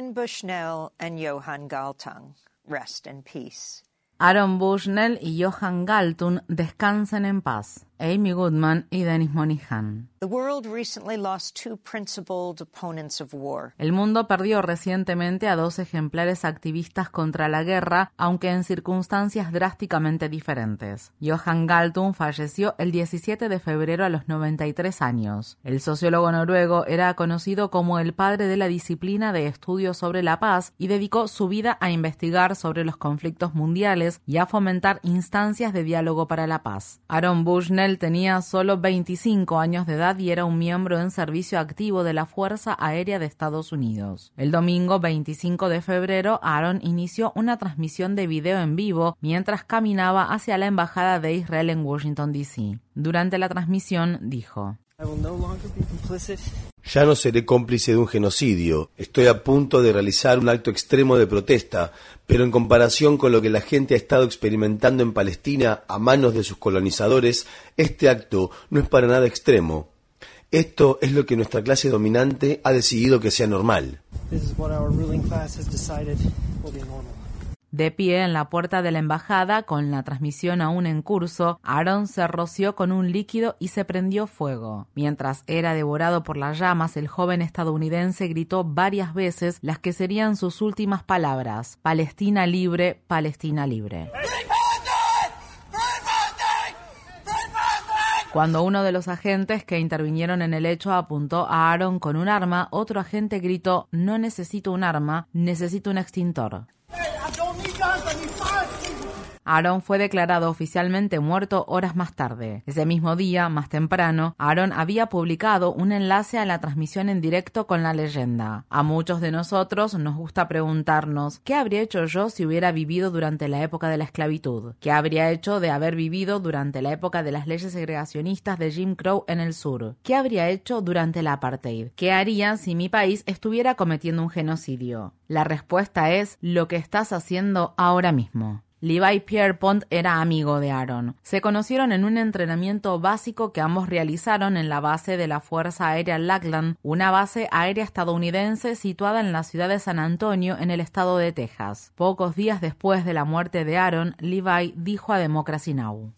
Aaron Bushnell and Johan Galtung rest in peace. Aaron Bushnell y Johan Galtung descansen en paz. Amy Goodman y Dennis Monihan. El mundo perdió recientemente a dos ejemplares activistas contra la guerra, aunque en circunstancias drásticamente diferentes. Johan Galtung falleció el 17 de febrero a los 93 años. El sociólogo noruego era conocido como el padre de la disciplina de estudios sobre la paz y dedicó su vida a investigar sobre los conflictos mundiales y a fomentar instancias de diálogo para la paz. Aaron Bushnell tenía solo 25 años de edad y era un miembro en servicio activo de la Fuerza Aérea de Estados Unidos. El domingo 25 de febrero, Aaron inició una transmisión de video en vivo mientras caminaba hacia la Embajada de Israel en Washington, D.C. Durante la transmisión dijo, ya no seré cómplice de un genocidio. Estoy a punto de realizar un acto extremo de protesta, pero en comparación con lo que la gente ha estado experimentando en Palestina a manos de sus colonizadores, este acto no es para nada extremo. Esto es lo que nuestra clase dominante ha decidido que sea normal. De pie en la puerta de la embajada, con la transmisión aún en curso, Aaron se roció con un líquido y se prendió fuego. Mientras era devorado por las llamas, el joven estadounidense gritó varias veces las que serían sus últimas palabras: Palestina libre, Palestina libre. Cuando uno de los agentes que intervinieron en el hecho apuntó a Aaron con un arma, otro agente gritó, no necesito un arma, necesito un extintor. Thank you. Aaron fue declarado oficialmente muerto horas más tarde. Ese mismo día, más temprano, Aaron había publicado un enlace a la transmisión en directo con la leyenda. A muchos de nosotros nos gusta preguntarnos, ¿qué habría hecho yo si hubiera vivido durante la época de la esclavitud? ¿Qué habría hecho de haber vivido durante la época de las leyes segregacionistas de Jim Crow en el sur? ¿Qué habría hecho durante la apartheid? ¿Qué haría si mi país estuviera cometiendo un genocidio? La respuesta es lo que estás haciendo ahora mismo. Levi Pierpont era amigo de Aaron. Se conocieron en un entrenamiento básico que ambos realizaron en la base de la Fuerza Aérea Lackland, una base aérea estadounidense situada en la ciudad de San Antonio, en el estado de Texas. Pocos días después de la muerte de Aaron, Levi dijo a Democracy Now!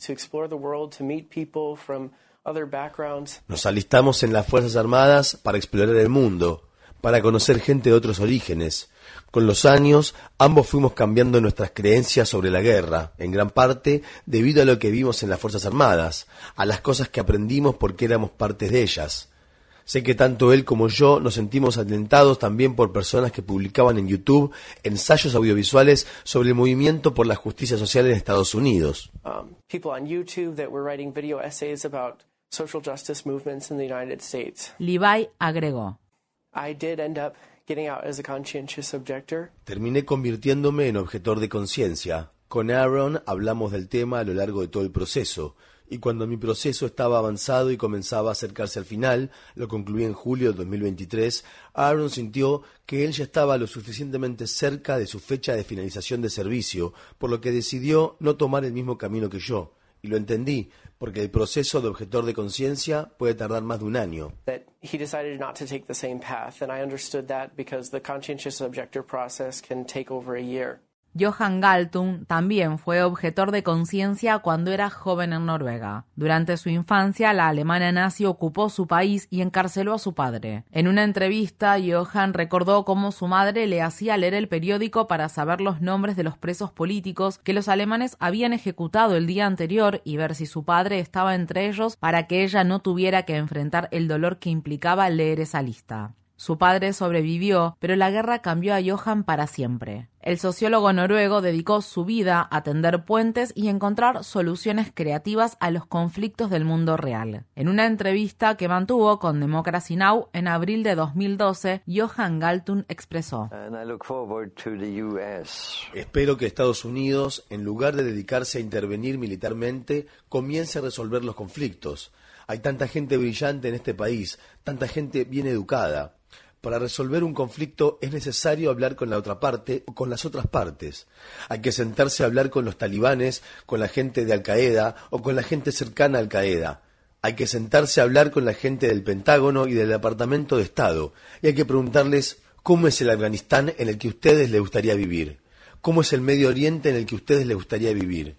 Nos alistamos en las Fuerzas Armadas para explorar el mundo, para conocer gente de otros orígenes, con los años, ambos fuimos cambiando nuestras creencias sobre la guerra, en gran parte debido a lo que vimos en las Fuerzas Armadas, a las cosas que aprendimos porque éramos partes de ellas. Sé que tanto él como yo nos sentimos alentados también por personas que publicaban en YouTube ensayos audiovisuales sobre el movimiento por la justicia social en Estados Unidos. Um, Levi agregó. Terminé convirtiéndome en objetor de conciencia. Con Aaron hablamos del tema a lo largo de todo el proceso, y cuando mi proceso estaba avanzado y comenzaba a acercarse al final, lo concluí en julio de 2023, Aaron sintió que él ya estaba lo suficientemente cerca de su fecha de finalización de servicio, por lo que decidió no tomar el mismo camino que yo. Y lo entendí, porque el proceso de objetor de conciencia puede tardar más de un año. Johan Galtung también fue objetor de conciencia cuando era joven en Noruega. Durante su infancia, la Alemania nazi ocupó su país y encarceló a su padre. En una entrevista, Johan recordó cómo su madre le hacía leer el periódico para saber los nombres de los presos políticos que los alemanes habían ejecutado el día anterior y ver si su padre estaba entre ellos para que ella no tuviera que enfrentar el dolor que implicaba leer esa lista. Su padre sobrevivió, pero la guerra cambió a Johan para siempre. El sociólogo noruego dedicó su vida a tender puentes y encontrar soluciones creativas a los conflictos del mundo real. En una entrevista que mantuvo con Democracy Now! en abril de 2012, Johan Galtung expresó: Espero que Estados Unidos, en lugar de dedicarse a intervenir militarmente, comience a resolver los conflictos. Hay tanta gente brillante en este país, tanta gente bien educada. Para resolver un conflicto es necesario hablar con la otra parte o con las otras partes. Hay que sentarse a hablar con los talibanes, con la gente de Al Qaeda o con la gente cercana a Al Qaeda. Hay que sentarse a hablar con la gente del Pentágono y del Departamento de Estado. Y hay que preguntarles ¿Cómo es el Afganistán en el que ustedes les gustaría vivir? ¿Cómo es el Medio Oriente en el que ustedes les gustaría vivir?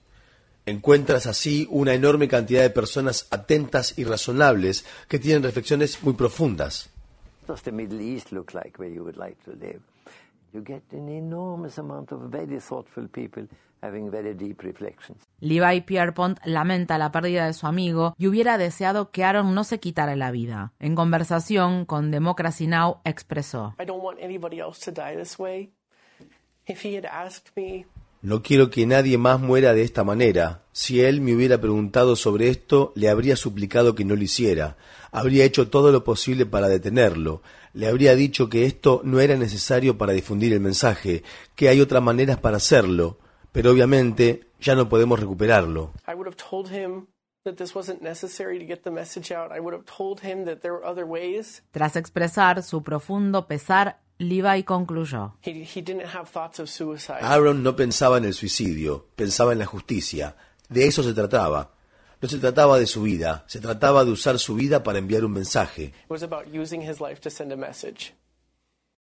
Encuentras así una enorme cantidad de personas atentas y razonables que tienen reflexiones muy profundas. What does the Middle East look like where you would like to live? You get an enormous amount of very thoughtful people having very deep reflections. Levi Pierpont lamenta la pérdida de su amigo y hubiera deseado que Aaron no se quitara la vida. En conversación con Democracy Now! expresó: I don't want anybody else to die this way. If he had asked me No quiero que nadie más muera de esta manera. Si él me hubiera preguntado sobre esto, le habría suplicado que no lo hiciera. Habría hecho todo lo posible para detenerlo. Le habría dicho que esto no era necesario para difundir el mensaje, que hay otras maneras para hacerlo. Pero obviamente ya no podemos recuperarlo. I would have told him that this wasn't necessary to get the message out. I would have told him that there were other ways. Tras expresar su profundo pesar, Levi concluyó: He, he didn't have thoughts of suicide. Aaron no pensaba en el suicidio, pensaba en la justicia. De eso se trataba. No se trataba de su vida, se trataba de usar su vida para enviar un mensaje.